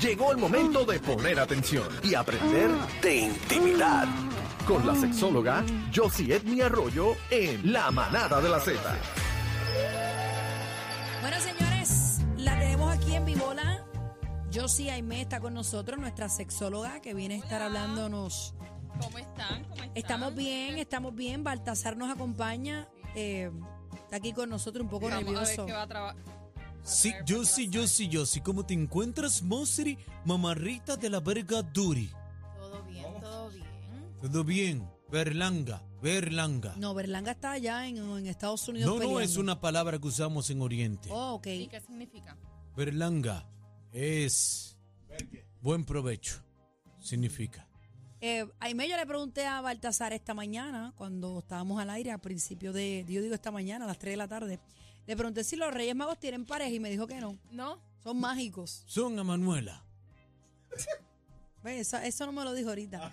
Llegó el momento de poner atención y aprender de intimidad. Con la sexóloga Josie Edmi Arroyo en La Manada de la Z. Bueno, señores, la tenemos aquí en Vivola. Josie Aimé está con nosotros, nuestra sexóloga, que viene a estar hablándonos. ¿Cómo están? ¿Cómo están? Estamos bien, estamos bien. Baltasar nos acompaña. eh, está aquí con nosotros un poco Vamos a ver nervioso. qué va a. Sí, yo sí, yo sí, yo sí. ¿Cómo te encuentras, Mosri, mamarrita de la verga duri? Todo bien, todo bien. Todo bien. Berlanga, Berlanga. No, Berlanga está allá en, en Estados Unidos. No, no peleando. es una palabra que usamos en Oriente. Oh, ok. ¿Y qué significa? Berlanga es buen provecho. Significa. Eh, Aimé, yo le pregunté a Baltasar esta mañana, cuando estábamos al aire, a principio de, yo digo esta mañana, a las 3 de la tarde, le pregunté si los Reyes Magos tienen pareja y me dijo que no, ¿No? son mágicos. Son a Manuela. Ve, Eso, eso no me lo dijo ahorita,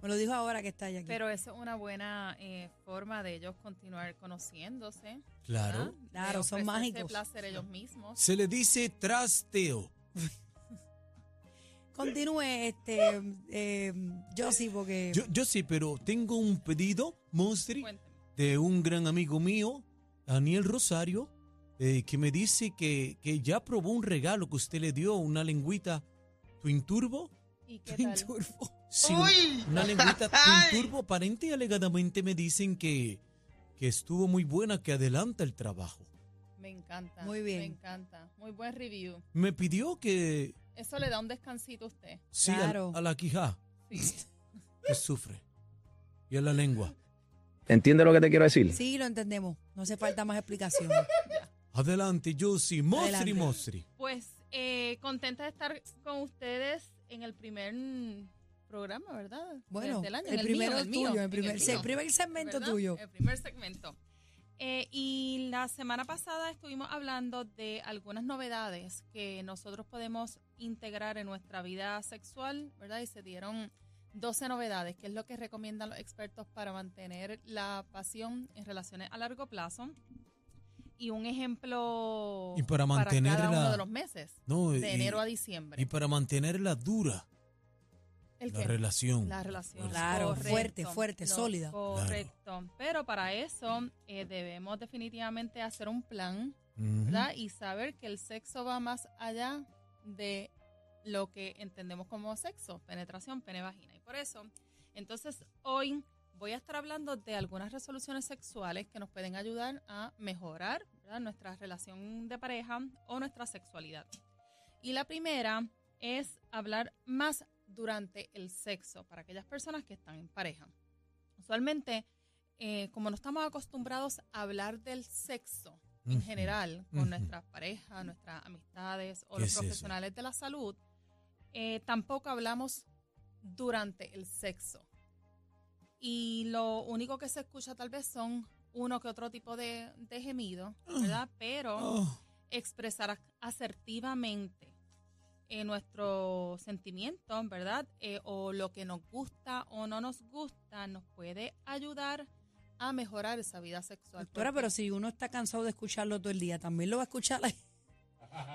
me lo dijo ahora que está allá aquí. Pero eso es una buena eh, forma de ellos continuar conociéndose. Claro. ¿verdad? De Claro, son ofrecerse mágicos. placer ellos mismos. Se le dice trasteo. Continúe, este, eh, yo sí, porque... Yo, yo sí, pero tengo un pedido, Cuénteme. de un gran amigo mío, Daniel Rosario, eh, que me dice que, que ya probó un regalo que usted le dio, una lengüita Twin Turbo. ¿Y qué Twin tal? Turbo. Sí, una lengüita Twin Turbo. Aparente y alegadamente me dicen que, que estuvo muy buena, que adelanta el trabajo. Me encanta. Muy bien. Me encanta. Muy buen review. Me pidió que Eso le da un descansito a usted. sí, Claro. a, la quijá, Sí. que sufre, y a la lengua. ¿Entiende lo que te quiero decir? Sí, lo entendemos, no hace falta más explicación. Adelante, Josie, Mostri, Adelante. Mostri. Pues eh, contenta de estar con ustedes en el primer mm, programa, ¿verdad? Bueno, Del año, el primero mío, es el mío, tuyo, el en primer, primer segmento ¿verdad? tuyo. El primer segmento. Eh, y la semana pasada estuvimos hablando de algunas novedades que nosotros podemos integrar en nuestra vida sexual, ¿verdad? Y se dieron 12 novedades, que es lo que recomiendan los expertos para mantener la pasión en relaciones a largo plazo. Y un ejemplo Y para mantener cada la- uno de los meses, No, de y- enero a diciembre. Y para mantenerla dura, ¿El la qué? relación. La relación. Claro, correcto. fuerte, fuerte, sólida. Correcto. Pero para eso eh, debemos definitivamente hacer un plan. Y saber que el sexo va más allá de lo que entendemos como sexo, penetración, pene, vagina. Por eso, entonces hoy voy a estar hablando de algunas resoluciones sexuales que nos pueden ayudar a mejorar ¿verdad? nuestra relación de pareja o nuestra sexualidad. Y la primera es hablar más durante el sexo para aquellas personas que están en pareja. Usualmente, eh, como no estamos acostumbrados a hablar del sexo en general con nuestras parejas, nuestras amistades o ¿Qué los eso? profesionales de la salud, eh, tampoco hablamos durante el sexo. Y lo único que se escucha tal vez son uno que otro tipo de, de gemido, ¿verdad? Pero Oh, expresar asertivamente eh, nuestros sentimientos, ¿verdad? Eh, o lo que nos gusta o no nos gusta, nos puede ayudar a mejorar esa vida sexual. Doctora, pero si uno está cansado de escucharlo todo el día, también lo va a escuchar.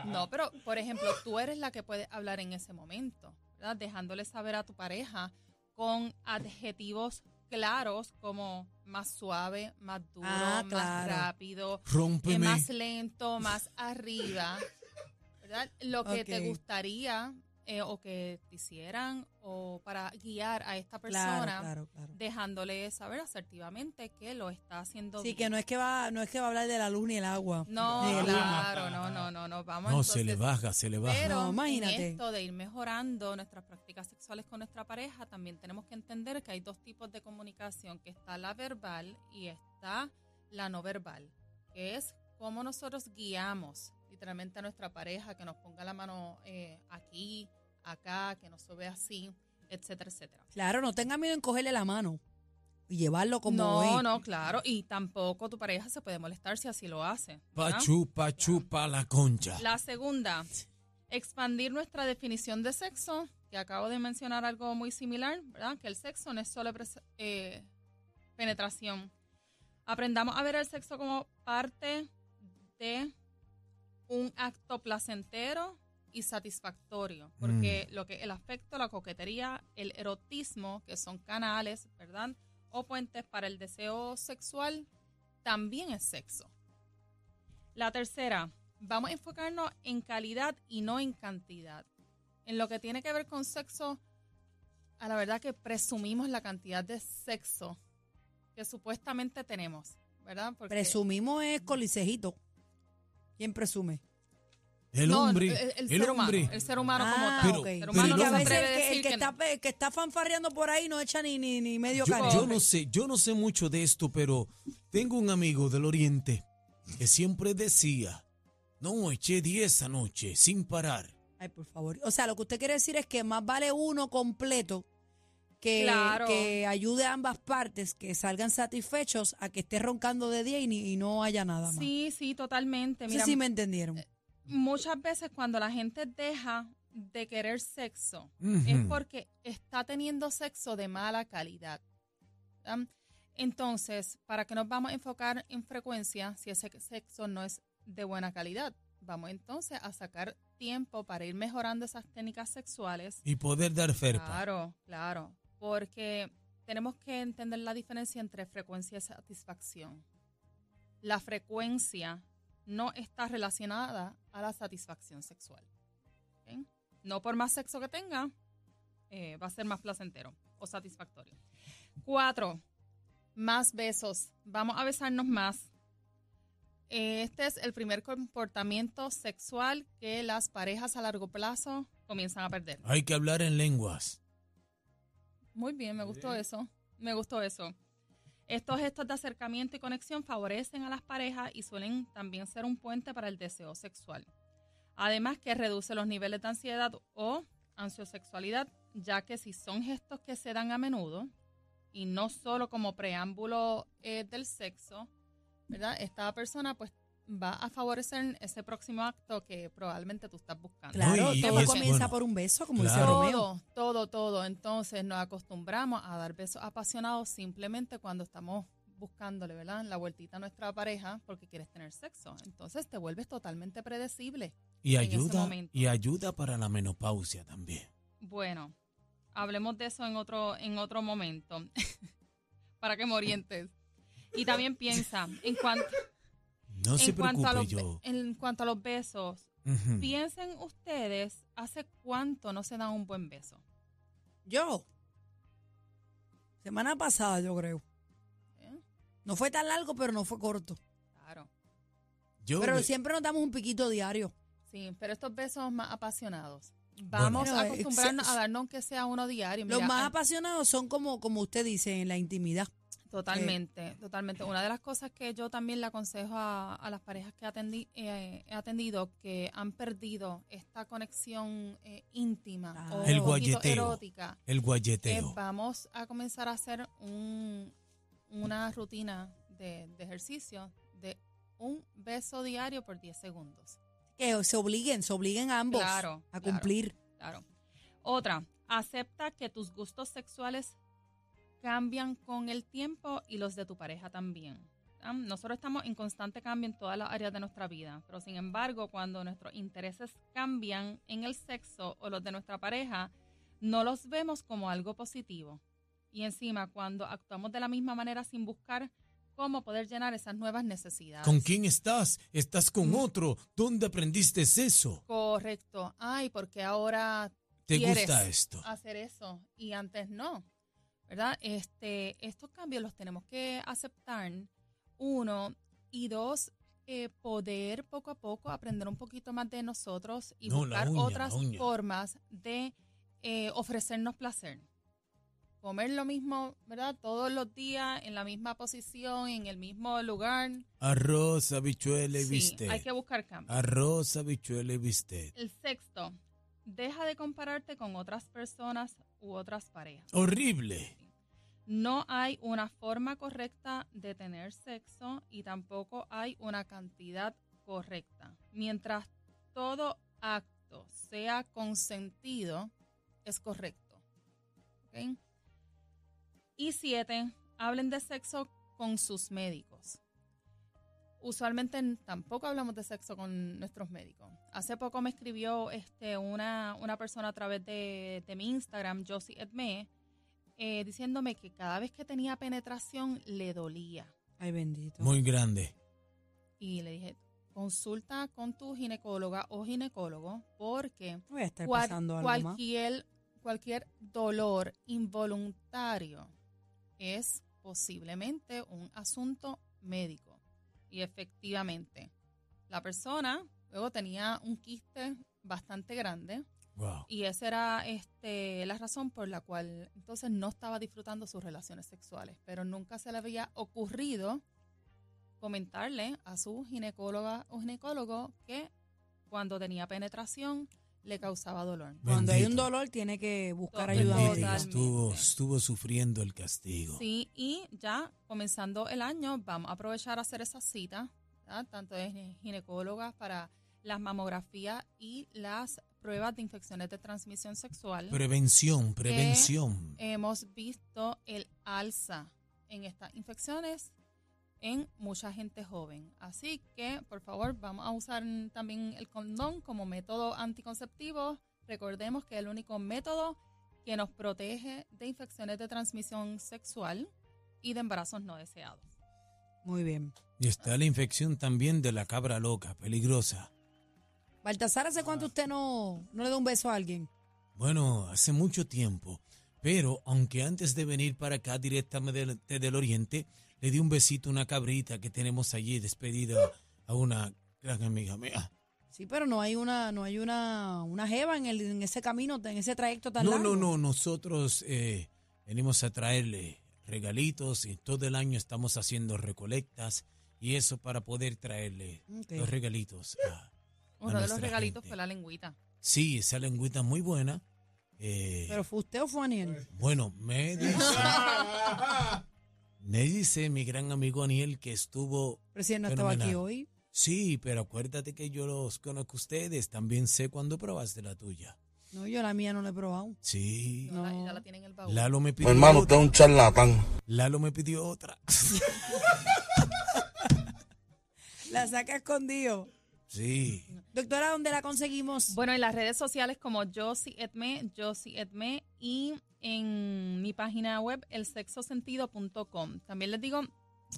No, pero por ejemplo, tú eres la que puede hablar en ese momento, ¿verdad? Dejándole saber a tu pareja con adjetivos claros como más suave, más duro, Ah, más claro. rápido, eh, rómpeme. más lento, más arriba, ¿verdad? Lo que te gustaría eh, o que te hicieran o para guiar a esta persona, claro, claro. dejándole saber asertivamente que lo está haciendo Sí, bien. que no es que va, no es que va a hablar de la luz ni el agua. No, el claro, no, no, no, no, vamos No, se le baja, se le baja. Pero No, en imagínate. esto de ir mejorando nuestras prácticas sexuales con nuestra pareja, también tenemos que entender que hay dos tipos de comunicación, que está la verbal y está la no verbal, que es cómo nosotros guiamos literalmente a nuestra pareja, que nos ponga la mano eh, aquí, acá, que nos sube así, etcétera, etcétera. Claro, no tenga miedo en cogerle la mano y llevarlo como no, es. no, claro, y tampoco tu pareja se puede molestar si así lo hace. Pachu, pachu, pa la concha. La segunda, expandir nuestra definición de sexo, que acabo de mencionar algo muy similar, ¿verdad? Que el sexo no es solo eh, penetración. Aprendamos a ver el sexo como parte de un acto placentero y satisfactorio, porque lo que el afecto, la coquetería, el erotismo, que son canales, ¿verdad? O puentes para el deseo sexual, también es sexo. La tercera, vamos a enfocarnos en calidad y no en cantidad. En lo que tiene que ver con sexo, a la verdad que presumimos la cantidad de sexo que supuestamente tenemos, ¿verdad? Porque Presumimos es colisejito. ¿Quién presume? El No, hombre, el, el el ser hombre. humano, el ser humano como Ah, tal. Pero- ok. el ser pero humano el no que a se veces atreve a el que, decir el que que está, el que está fanfarreando por ahí no echa ni, ni, ni medio Yo, cariño. yo no sé, yo no sé mucho de esto, pero tengo un amigo del Oriente que siempre decía, no, eché 10 anoche sin parar. Ay, por favor. O sea, lo que usted quiere decir es que más vale uno completo que, Claro. que ayude a ambas partes, que salgan satisfechos, a que esté roncando de día y, ni- y no haya nada más. Sí, sí, totalmente. No sé Mira, si me entendieron. muchas veces cuando la gente deja de querer sexo es porque está teniendo sexo de mala calidad. ¿verdad? Entonces, ¿para qué nos vamos a enfocar en frecuencia si ese sexo no es de buena calidad? Vamos entonces a sacar tiempo para ir mejorando esas técnicas sexuales. Y poder dar ferpa. Claro, claro, porque tenemos que entender la diferencia entre frecuencia y satisfacción. La frecuencia no está relacionada a la satisfacción sexual. No por más sexo que tenga, eh, va a ser más placentero o satisfactorio. Cuatro, más besos. Vamos a besarnos más. Este es el primer comportamiento sexual que las parejas a largo plazo comienzan a perder. Hay que hablar en lenguas. Muy bien, me gustó eso. Me gustó eso. Estos gestos de acercamiento y conexión favorecen a las parejas y suelen también ser un puente para el deseo sexual. Además que reduce los niveles de ansiedad o ansiosexualidad, ya que si son gestos que se dan a menudo y no solo como preámbulo eh, del sexo, ¿verdad? Esta persona pues va a favorecer ese próximo acto que probablemente tú estás buscando. Claro, todo comienza bueno, por un beso, como claro. dice Romeo. Todo, todo, todo. Entonces nos acostumbramos a dar besos apasionados simplemente cuando estamos buscándole, ¿verdad? La vueltita a nuestra pareja porque quieres tener sexo. Entonces te vuelves totalmente predecible. Y ayuda, y ayuda para la menopausia también. Bueno, hablemos de eso en otro, en otro momento. Para que me orientes. Y también piensa, en cuanto, No se en, cuanto a preocupe los, yo. en cuanto a los besos, piensen ustedes, ¿hace cuánto no se dan un buen beso? Yo. Semana pasada, yo creo. ¿Eh? No fue tan largo, pero no fue corto. Claro. Yo Pero me- siempre nos damos un piquito diario. Sí, pero estos besos más apasionados. Vamos Bueno, a eh, acostumbrarnos se- a darnos aunque sea uno diario. Los más apasionados son como, como usted dice, en la intimidad. Totalmente, totalmente. Una de las cosas que yo también le aconsejo a, a las parejas que atendi- eh, he atendido que han perdido esta conexión eh, íntima Ah. o El guayeteo. erótica, el eh, guayeteo. vamos a comenzar a hacer un, una rutina de, de ejercicio de un beso diario por 10 segundos. Que se obliguen, se obliguen a ambos Claro, a claro. cumplir. Claro. Otra, acepta que tus gustos sexuales cambian con el tiempo y los de tu pareja también. Nosotros estamos en constante cambio en todas las áreas de nuestra vida, pero sin embargo, cuando nuestros intereses cambian en el sexo o los de nuestra pareja, no los vemos como algo positivo. Y encima, cuando actuamos de la misma manera sin buscar cómo poder llenar esas nuevas necesidades. ¿Con quién estás? ¿Estás con Mm. otro? ¿Dónde aprendiste eso? Correcto. Ay, porque ahora ¿Te quieres gusta esto? hacer eso y antes no, ¿verdad? Este, estos cambios los tenemos que aceptar, uno, y dos, eh, poder poco a poco aprender un poquito más de nosotros y No, buscar uña, otras formas de eh, ofrecernos placer. Comer lo mismo, ¿verdad? Todos los días en la misma posición, en el mismo lugar. Arroz, habichuela y Sí, bistec. hay que buscar cambios. Arroz, habichuela y bistec. El sexto, deja de compararte con otras personas u otras parejas. Horrible. No hay una forma correcta de tener sexo y tampoco hay una cantidad correcta. Mientras todo acto sea consentido, es correcto. Y siete, hablen de sexo con sus médicos. Usualmente tampoco hablamos de sexo con nuestros médicos. Hace poco me escribió este, una, una persona a través de, de mi Instagram, Josie Edme, eh, diciéndome que cada vez que tenía penetración le dolía. Ay, bendito. Muy grande. Y le dije, consulta con tu ginecóloga o ginecólogo porque Voy a estar cual- pasando algo más. cualquier, cualquier dolor involuntario es posiblemente un asunto médico. Y efectivamente, la persona luego tenía un quiste bastante grande Wow. y esa era este, la razón por la cual entonces no estaba disfrutando sus relaciones sexuales, pero nunca se le había ocurrido comentarle a su ginecóloga o ginecólogo que cuando tenía penetración le causaba dolor. Cuando hay un dolor, tiene que buscar Bendito. ayuda Bendito, estuvo, estuvo sufriendo el castigo. Sí, y ya comenzando el año vamos a aprovechar a hacer esa cita, ¿verdad? tanto de gine- ginecólogas para las mamografías y las pruebas de infecciones de transmisión sexual. Prevención, prevención. hemos visto el alza en estas infecciones en mucha gente joven. Así que, por favor, vamos a usar también el condón como método anticonceptivo. Recordemos que es el único método que nos protege de infecciones de transmisión sexual y de embarazos no deseados. Muy bien. Y está la infección también de la cabra loca, peligrosa. Baltasar, ¿hace cuánto usted no, no le da un beso a alguien? Bueno, hace mucho tiempo. Pero aunque antes de venir para acá directamente del, del Oriente, le di un besito a una cabrita que tenemos allí despedida a una gran amiga mía. Sí, pero no hay una, no hay una, una jeva en, el, en ese camino, en ese trayecto tan No, largo. no, no, nosotros eh, venimos a traerle regalitos y todo el año estamos haciendo recolectas y eso para poder traerle Ok. los regalitos. a- Uno de los regalitos gente. fue la lengüita. Sí, esa lengüita muy buena. Eh, ¿Pero fue usted o fue Aniel? Bueno, me dice, me dice mi gran amigo Aniel que estuvo, Pero si él no estaba aquí hoy. sí, pero acuérdate que yo los conozco a ustedes, también sé cuándo probaste la tuya. No, yo la mía no la he probado. Sí, Ya la- No. ya la tiene en el baúl. Lalo me pidió Hermano, usted otra. es un charlatán. Lalo me pidió otra. La saca escondido. Sí. Doctora, ¿dónde la conseguimos? Bueno, en las redes sociales como Josie Edme, Josie Edme y en mi página web elsexosentido.com. También les digo,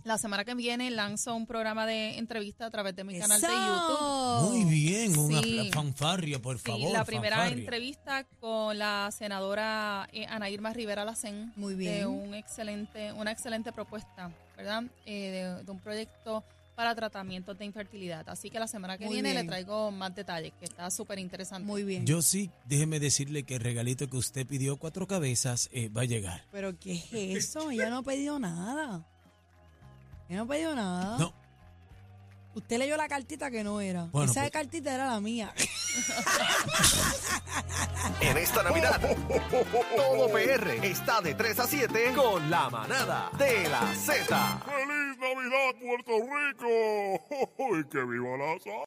la semana que viene lanzo un programa de entrevista a través de mi canal de. YouTube. Muy bien, una Sí. fanfarria, por Sí, favor. la primera fanfarria. entrevista con la senadora eh, Ana Irma Rivera Lacén. Muy De bien. un excelente, una excelente propuesta, ¿verdad? Eh, de, de un proyecto para tratamientos de infertilidad. Así que la semana que Muy viene bien. le traigo más detalles, que está súper interesante. Muy bien. Yo sí, déjeme decirle que el regalito que usted pidió, cuatro cabezas, eh, va a llegar. ¿Pero qué es eso? Ella no ha pedido nada. Ella no ha pedido nada. No, Usted leyó la cartita que no era. Bueno, Esa pues- cartita era la mía. En esta Navidad, todo PR está de 3 a 7 con la manada de la Z. ¡Feliz Navidad, Puerto Rico! ¡Y que viva la